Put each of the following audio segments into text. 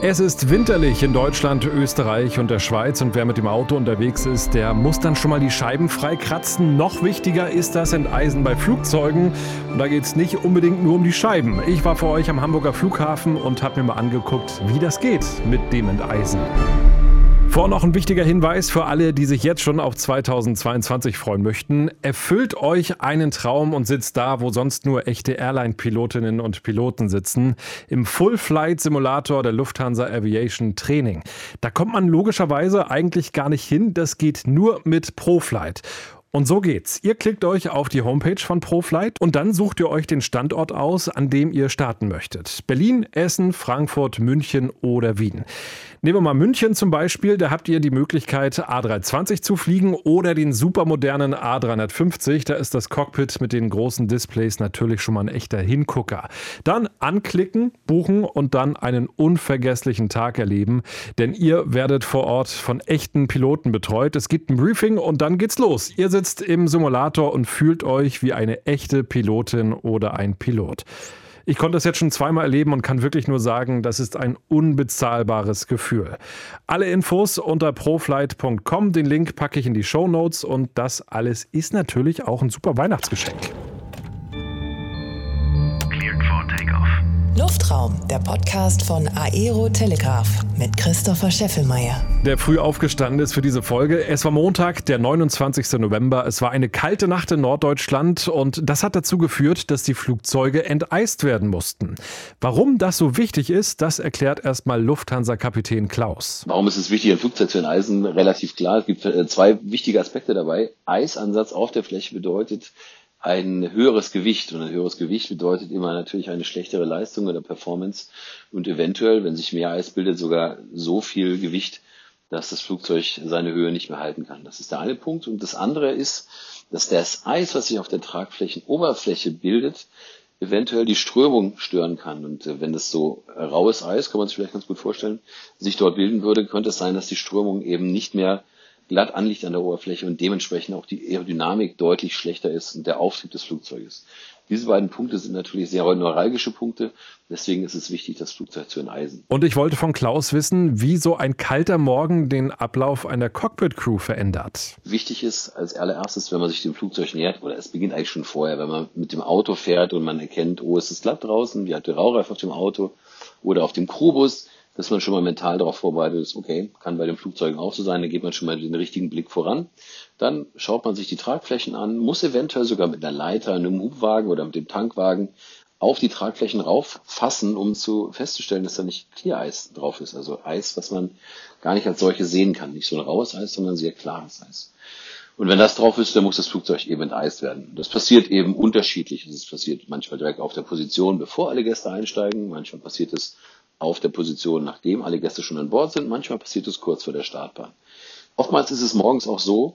Es ist winterlich in Deutschland, Österreich und der Schweiz und wer mit dem Auto unterwegs ist, der muss dann schon mal die Scheiben freikratzen. Noch wichtiger ist das Enteisen bei Flugzeugen und da geht es nicht unbedingt nur um die Scheiben. Ich war für euch am Hamburger Flughafen und habe mir mal angeguckt, wie das geht mit dem Enteisen. Vor noch ein wichtiger Hinweis für alle, die sich jetzt schon auf 2022 freuen möchten. Erfüllt euch einen Traum und sitzt da, wo sonst nur echte Airline-Pilotinnen und Piloten sitzen. Im Full-Flight-Simulator der Lufthansa Aviation Training. Da kommt man logischerweise eigentlich gar nicht hin. Das geht nur mit ProFlight. Und so geht's. Ihr klickt euch auf die Homepage von ProFlight und dann sucht ihr euch den Standort aus, an dem ihr starten möchtet. Berlin, Essen, Frankfurt, München oder Wien. Nehmen wir mal München zum Beispiel, da habt ihr die Möglichkeit A320 zu fliegen oder den supermodernen A350. Da ist das Cockpit mit den großen Displays natürlich schon mal ein echter Hingucker. Dann anklicken, buchen und dann einen unvergesslichen Tag erleben, denn ihr werdet vor Ort von echten Piloten betreut. Es gibt ein Briefing und dann geht's los. Ihr sitzt im Simulator und fühlt euch wie eine echte Pilotin oder ein Pilot. Ich konnte das jetzt schon zweimal erleben und kann wirklich nur sagen, das ist ein unbezahlbares Gefühl. Alle Infos unter proflight.com, den Link packe ich in die Show Notes und das alles ist natürlich auch ein super Weihnachtsgeschenk. Luftraum, der Podcast von Aero Telegraph mit Christopher Scheffelmeier. Der früh aufgestanden ist für diese Folge. Es war Montag, der 29. November. Es war eine kalte Nacht in Norddeutschland und das hat dazu geführt, dass die Flugzeuge enteist werden mussten. Warum das so wichtig ist, das erklärt erstmal Lufthansa-Kapitän Klaus. Warum ist es wichtig, ein Flugzeug zu enteisen? Relativ klar. Es gibt äh, zwei wichtige Aspekte dabei. Eisansatz auf der Fläche bedeutet, ein höheres Gewicht. Und ein höheres Gewicht bedeutet immer natürlich eine schlechtere Leistung oder Performance und eventuell, wenn sich mehr Eis bildet, sogar so viel Gewicht, dass das Flugzeug seine Höhe nicht mehr halten kann. Das ist der eine Punkt. Und das andere ist, dass das Eis, was sich auf der Tragflächenoberfläche bildet, eventuell die Strömung stören kann. Und äh, wenn das so raues Eis, kann man sich vielleicht ganz gut vorstellen, sich dort bilden würde, könnte es sein, dass die Strömung eben nicht mehr glatt anliegt an der Oberfläche und dementsprechend auch die Aerodynamik deutlich schlechter ist und der Auftrieb des Flugzeuges. Diese beiden Punkte sind natürlich sehr neuralgische Punkte. Deswegen ist es wichtig, das Flugzeug zu enteisen. Und ich wollte von Klaus wissen, wie so ein kalter Morgen den Ablauf einer Cockpit-Crew verändert. Wichtig ist als allererstes, wenn man sich dem Flugzeug nähert, oder es beginnt eigentlich schon vorher, wenn man mit dem Auto fährt und man erkennt, oh, es ist glatt draußen, wie hat der Raureif auf dem Auto oder auf dem Crewbus, dass man schon mal mental darauf vorbereitet ist, okay, kann bei den Flugzeugen auch so sein, da geht man schon mal den richtigen Blick voran. Dann schaut man sich die Tragflächen an, muss eventuell sogar mit einer Leiter, einem Hubwagen oder mit dem Tankwagen auf die Tragflächen rauffassen, um zu festzustellen, dass da nicht Clear-Eis drauf ist. Also Eis, was man gar nicht als solche sehen kann. Nicht so ein raues Eis, sondern sehr klares Eis. Und wenn das drauf ist, dann muss das Flugzeug eben enteist werden. Das passiert eben unterschiedlich. Es passiert manchmal direkt auf der Position, bevor alle Gäste einsteigen. Manchmal passiert es auf der Position, nachdem alle Gäste schon an Bord sind. Manchmal passiert es kurz vor der Startbahn. Oftmals ist es morgens auch so,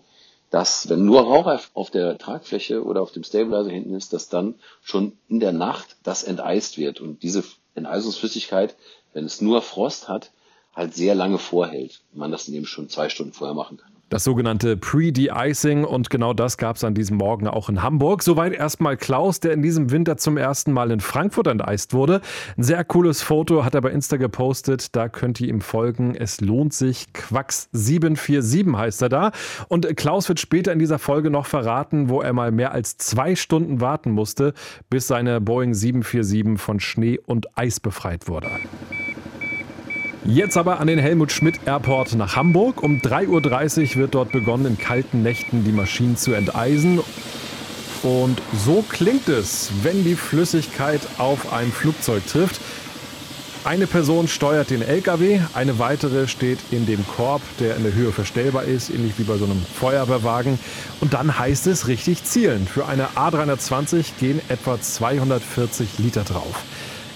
dass wenn nur Rauch auf der Tragfläche oder auf dem Stabilizer hinten ist, dass dann schon in der Nacht das enteist wird. Und diese Enteisungsflüssigkeit, wenn es nur Frost hat, halt sehr lange vorhält. Man das eben schon zwei Stunden vorher machen kann. Das sogenannte Pre-De-Icing und genau das gab es an diesem Morgen auch in Hamburg. Soweit erstmal Klaus, der in diesem Winter zum ersten Mal in Frankfurt enteist wurde. Ein sehr cooles Foto hat er bei Insta gepostet, da könnt ihr ihm folgen. Es lohnt sich. Quacks747 heißt er da. Und Klaus wird später in dieser Folge noch verraten, wo er mal mehr als zwei Stunden warten musste, bis seine Boeing 747 von Schnee und Eis befreit wurde. Jetzt aber an den Helmut Schmidt Airport nach Hamburg. Um 3.30 Uhr wird dort begonnen, in kalten Nächten die Maschinen zu enteisen. Und so klingt es, wenn die Flüssigkeit auf ein Flugzeug trifft. Eine Person steuert den LKW, eine weitere steht in dem Korb, der in der Höhe verstellbar ist, ähnlich wie bei so einem Feuerwehrwagen. Und dann heißt es richtig zielen. Für eine A320 gehen etwa 240 Liter drauf.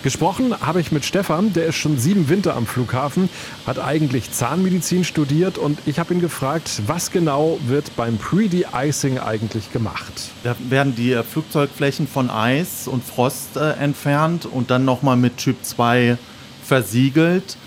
Gesprochen habe ich mit Stefan, der ist schon sieben Winter am Flughafen, hat eigentlich Zahnmedizin studiert und ich habe ihn gefragt, was genau wird beim Pre-De-Icing eigentlich gemacht? Da werden die Flugzeugflächen von Eis und Frost äh, entfernt und dann nochmal mit Typ 2 versiegelt,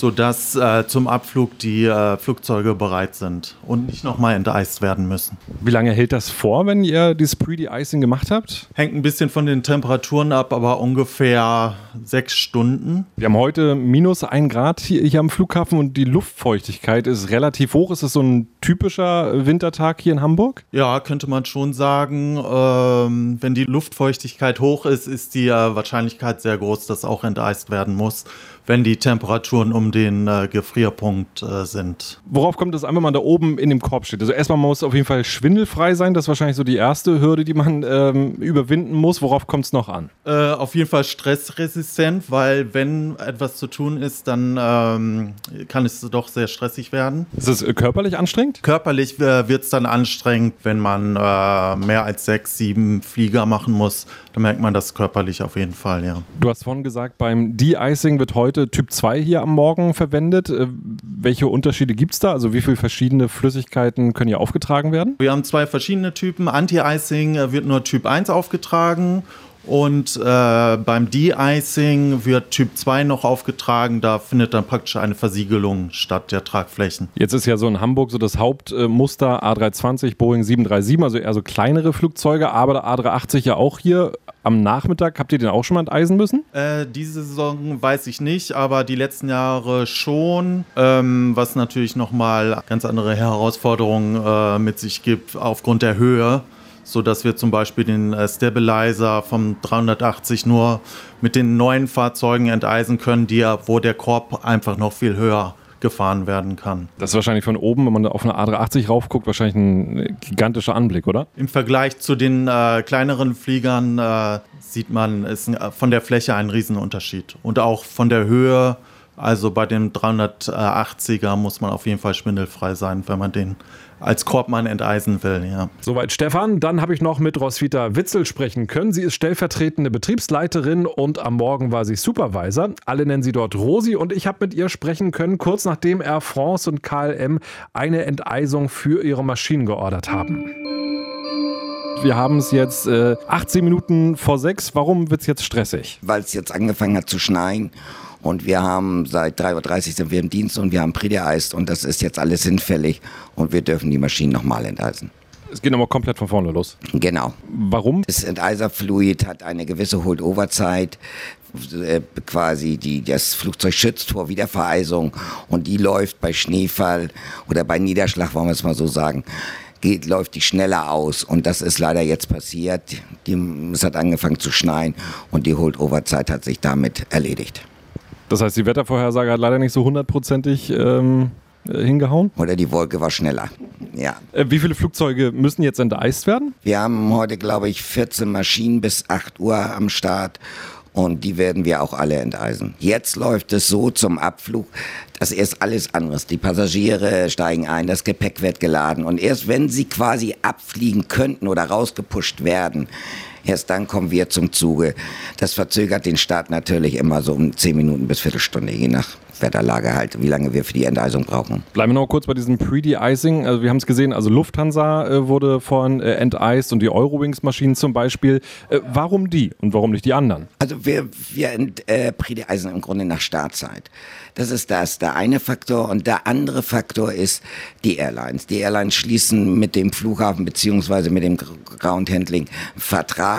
sodass äh, zum Abflug die äh, Flugzeuge bereit sind und nicht nochmal enteist werden müssen. Wie lange hält das vor, wenn ihr dieses Pre-De-Icing gemacht habt? Hängt ein bisschen von den Temperaturen ab, aber ungefähr sechs Stunden. Wir haben heute minus ein Grad hier, hier am Flughafen und die Luftfeuchtigkeit ist relativ hoch. Ist das so ein typischer Wintertag hier in Hamburg? Ja, könnte man schon sagen. Ähm, wenn die Luftfeuchtigkeit hoch ist, ist die äh, Wahrscheinlichkeit sehr groß, dass auch enteist werden muss wenn die Temperaturen um den äh, Gefrierpunkt äh, sind. Worauf kommt es an, wenn man da oben in dem Korb steht? Also erstmal muss auf jeden Fall schwindelfrei sein. Das ist wahrscheinlich so die erste Hürde, die man ähm, überwinden muss. Worauf kommt es noch an? Äh, auf jeden Fall stressresistent, weil wenn etwas zu tun ist, dann ähm, kann es doch sehr stressig werden. Ist es äh, körperlich anstrengend? Körperlich äh, wird es dann anstrengend, wenn man äh, mehr als sechs, sieben Flieger machen muss. Da merkt man das körperlich auf jeden Fall, ja. Du hast vorhin gesagt, beim De-Icing wird heute Typ 2 hier am Morgen verwendet. Äh, welche Unterschiede gibt es da? Also wie viele verschiedene Flüssigkeiten können hier aufgetragen werden? Wir haben zwei verschiedene Typen. Anti-Icing wird nur Typ 1 aufgetragen und äh, beim De-Icing wird Typ 2 noch aufgetragen. Da findet dann praktisch eine Versiegelung statt der Tragflächen. Jetzt ist ja so in Hamburg so das Hauptmuster A320, Boeing 737, also eher so kleinere Flugzeuge, aber der A380 ja auch hier am Nachmittag. Habt ihr den auch schon mal enteisen müssen? Äh, diese Saison weiß ich nicht, aber die letzten Jahre schon. Ähm, was natürlich nochmal ganz andere Herausforderungen äh, mit sich gibt aufgrund der Höhe sodass wir zum Beispiel den äh, Stabilizer vom 380 nur mit den neuen Fahrzeugen enteisen können, die wo der Korb einfach noch viel höher gefahren werden kann. Das ist wahrscheinlich von oben, wenn man auf eine A380 raufguckt, wahrscheinlich ein gigantischer Anblick, oder? Im Vergleich zu den äh, kleineren Fliegern äh, sieht man ist äh, von der Fläche einen Riesenunterschied. Und auch von der Höhe, also bei dem 380er muss man auf jeden Fall schwindelfrei sein, wenn man den als Korbmann enteisen will. Ja. Soweit Stefan. Dann habe ich noch mit Roswitha Witzel sprechen können. Sie ist stellvertretende Betriebsleiterin und am Morgen war sie Supervisor. Alle nennen sie dort Rosi und ich habe mit ihr sprechen können, kurz nachdem Air France und KLM eine Enteisung für ihre Maschinen geordert haben. Wir haben es jetzt äh, 18 Minuten vor sechs. Warum wird es jetzt stressig? Weil es jetzt angefangen hat zu schneien und wir haben seit 3.30 Uhr sind wir im Dienst und wir haben Predeeist und das ist jetzt alles hinfällig und wir dürfen die Maschinen nochmal enteisen. Es geht nochmal komplett von vorne los. Genau. Warum? Das Enteiserfluid hat eine gewisse Holdover-Zeit, äh, quasi die das Flugzeug schützt vor Wiedervereisung und die läuft bei Schneefall oder bei Niederschlag, wollen wir es mal so sagen, geht, läuft die schneller aus. Und das ist leider jetzt passiert. Die, es hat angefangen zu schneien und die Holdover-Zeit hat sich damit erledigt. Das heißt, die Wettervorhersage hat leider nicht so hundertprozentig ähm, äh, hingehauen? Oder die Wolke war schneller, ja. Äh, wie viele Flugzeuge müssen jetzt enteist werden? Wir haben heute, glaube ich, 14 Maschinen bis 8 Uhr am Start und die werden wir auch alle enteisen. Jetzt läuft es so zum Abflug, dass erst alles anderes. Die Passagiere steigen ein, das Gepäck wird geladen und erst wenn sie quasi abfliegen könnten oder rausgepusht werden, Erst dann kommen wir zum Zuge. Das verzögert den Start natürlich immer so um 10 Minuten bis Viertelstunde, je nach Wetterlage halt, wie lange wir für die Enteisung brauchen. Bleiben wir noch kurz bei diesem Pre-De-Icing. Also wir haben es gesehen, also Lufthansa äh, wurde vorhin äh, enteist und die Eurowings-Maschinen zum Beispiel. Äh, warum die und warum nicht die anderen? Also wir, wir äh, Pre-De-Icen im Grunde nach Startzeit. Das ist das, der eine Faktor. Und der andere Faktor ist die Airlines. Die Airlines schließen mit dem Flughafen beziehungsweise mit dem Ground Handling Vertrag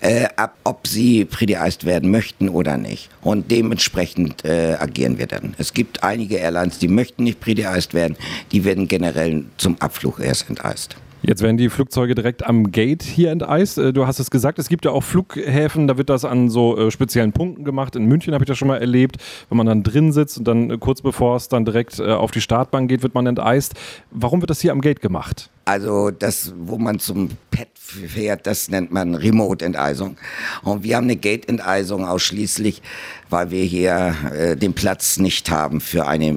äh, ab, ob sie pre-de-iced werden möchten oder nicht. Und dementsprechend äh, agieren wir dann. Es gibt einige Airlines, die möchten nicht pre-de-iced werden. Die werden generell zum Abflug erst enteist. Jetzt werden die Flugzeuge direkt am Gate hier enteist. Äh, du hast es gesagt, es gibt ja auch Flughäfen, da wird das an so äh, speziellen Punkten gemacht. In München habe ich das schon mal erlebt, wenn man dann drin sitzt und dann äh, kurz bevor es dann direkt auf die Startbahn geht, wird man enteist. Warum wird das hier am Gate gemacht? Also das, wo man zum Pet fährt, das nennt man Remote-Enteisung. Und wir haben eine Gate-Enteisung ausschließlich, weil wir hier äh, den Platz nicht haben für, eine,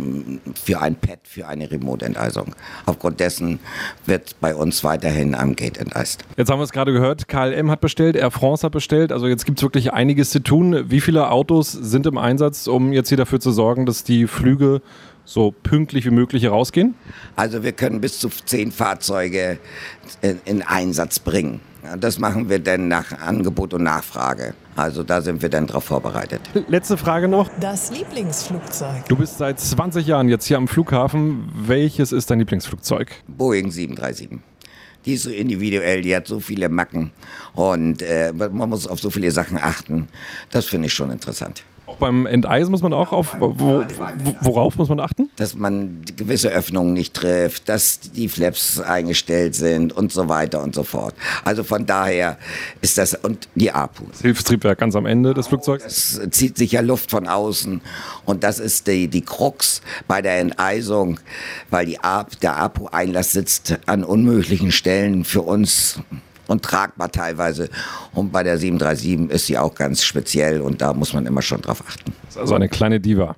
für ein Pad, für eine Remote-Enteisung. Aufgrund dessen wird bei uns weiterhin am Gate enteist. Jetzt haben wir es gerade gehört, KLM hat bestellt, Air France hat bestellt, also jetzt gibt es wirklich einiges zu tun. Wie viele Autos sind im Einsatz, um jetzt hier dafür zu sorgen, dass die Flüge so pünktlich wie möglich herausgehen? Also wir können bis zu zehn Fahrzeuge in, in Einsatz bringen. Das machen wir dann nach Angebot und Nachfrage. Also da sind wir dann darauf vorbereitet. Letzte Frage noch. Das Lieblingsflugzeug. Du bist seit 20 Jahren jetzt hier am Flughafen. Welches ist dein Lieblingsflugzeug? Boeing 737. Die ist so individuell, die hat so viele Macken und äh, man muss auf so viele Sachen achten. Das finde ich schon interessant. Auch beim Enteisen muss man auch auf, wo, wo, worauf muss man achten? Dass man gewisse Öffnungen nicht trifft, dass die Flaps eingestellt sind und so weiter und so fort. Also von daher ist das, und die APU. Das Hilfstriebwerk ganz am Ende des Flugzeugs? Es zieht sich ja Luft von außen und das ist die, die Krux bei der Enteisung, weil die der APU-Einlass sitzt an unmöglichen Stellen für uns und tragbar teilweise. Und bei der 737 ist sie auch ganz speziell und da muss man immer schon drauf achten. Das ist also eine kleine Diva.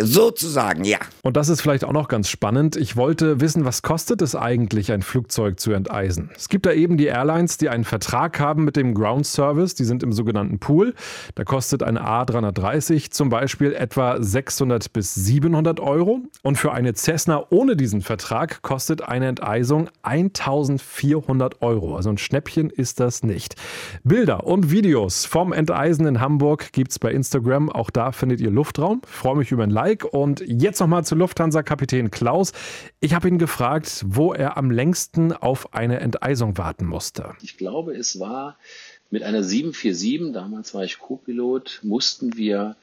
Sozusagen, ja. Und das ist vielleicht auch noch ganz spannend. Ich wollte wissen, was kostet es eigentlich, ein Flugzeug zu enteisen? Es gibt da eben die Airlines, die einen Vertrag haben mit dem Ground Service. Die sind im sogenannten Pool. Da kostet eine A330 zum Beispiel etwa 600 bis 700 Euro. Und für eine Cessna ohne diesen Vertrag kostet eine Enteisung 1400 Euro. Also ein Schnäppchen ist das nicht. Bilder und Videos vom Enteisen in Hamburg gibt es bei Instagram. Auch da findet ihr Luftraum. Ich freue mich über ein Like. Und jetzt nochmal zu Lufthansa-Kapitän Klaus. Ich habe ihn gefragt, wo er am längsten auf eine Enteisung warten musste. Ich glaube, es war mit einer 747, damals war ich Co-Pilot, mussten wir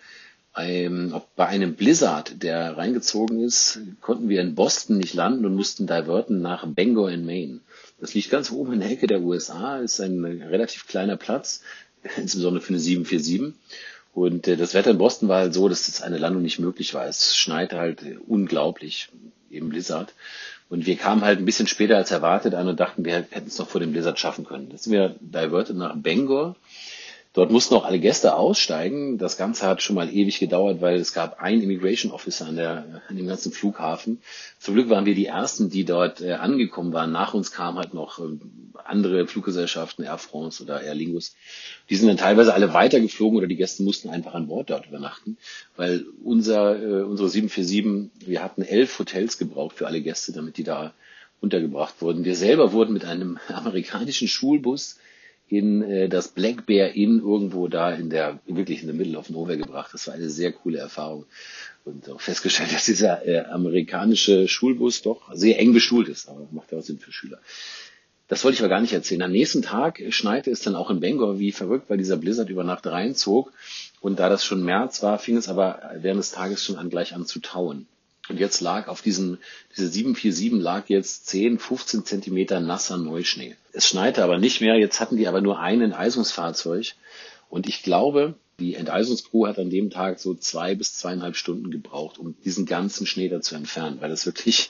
ähm, bei einem Blizzard, der reingezogen ist, konnten wir in Boston nicht landen und mussten diverten nach Bangor in Maine. Das liegt ganz oben in der Ecke der USA, ist ein relativ kleiner Platz, insbesondere für eine 747. Und äh, das Wetter in Boston war halt so, dass das eine Landung nicht möglich war. Es schneit halt äh, unglaublich, eben Blizzard. Und wir kamen halt ein bisschen später als erwartet an und dachten, wir hätten es noch vor dem Blizzard schaffen können. Jetzt sind wir diverted nach Bangor Dort mussten auch alle Gäste aussteigen. Das Ganze hat schon mal ewig gedauert, weil es gab einen Immigration Officer an, der, an dem ganzen Flughafen. Zum Glück waren wir die Ersten, die dort äh, angekommen waren. Nach uns kamen halt noch äh, andere Fluggesellschaften, Air France oder Air Lingus. Die sind dann teilweise alle weitergeflogen oder die Gäste mussten einfach an Bord dort übernachten, weil unser, äh, unsere 747, wir hatten elf Hotels gebraucht für alle Gäste, damit die da untergebracht wurden. Wir selber wurden mit einem amerikanischen Schulbus in äh, das Black Bear Inn irgendwo da in der, wirklich in the middle of nowhere gebracht. Das war eine sehr coole Erfahrung. Und auch festgestellt, dass dieser äh, amerikanische Schulbus doch sehr eng beschult ist, aber macht ja auch Sinn für Schüler. Das wollte ich aber gar nicht erzählen. Am nächsten Tag schneite es dann auch in Bangor wie verrückt, weil dieser Blizzard über Nacht reinzog. Und da das schon März war, fing es aber während des Tages schon an, gleich an zu tauen. Und jetzt lag auf diesen, diese 747 lag jetzt 10, 15 Zentimeter nasser Neuschnee. Es schneite aber nicht mehr. Jetzt hatten die aber nur ein Enteisungsfahrzeug. Und ich glaube, die Enteisungscrew hat an dem Tag so zwei bis zweieinhalb Stunden gebraucht, um diesen ganzen Schnee da zu entfernen, weil das wirklich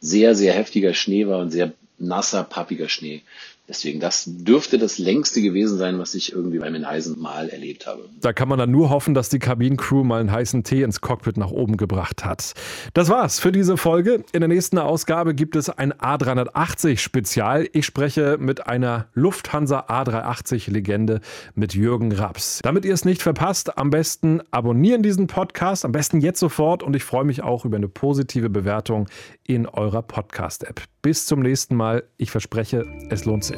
sehr, sehr heftiger Schnee war und sehr nasser, pappiger Schnee. Deswegen, das dürfte das längste gewesen sein, was ich irgendwie beim Eisen mal erlebt habe. Da kann man dann nur hoffen, dass die Kabinencrew mal einen heißen Tee ins Cockpit nach oben gebracht hat. Das war's für diese Folge. In der nächsten Ausgabe gibt es ein A380 Spezial. Ich spreche mit einer Lufthansa A380 Legende mit Jürgen Raps. Damit ihr es nicht verpasst, am besten abonnieren diesen Podcast, am besten jetzt sofort und ich freue mich auch über eine positive Bewertung in eurer Podcast-App. Bis zum nächsten Mal. Ich verspreche, es lohnt sich.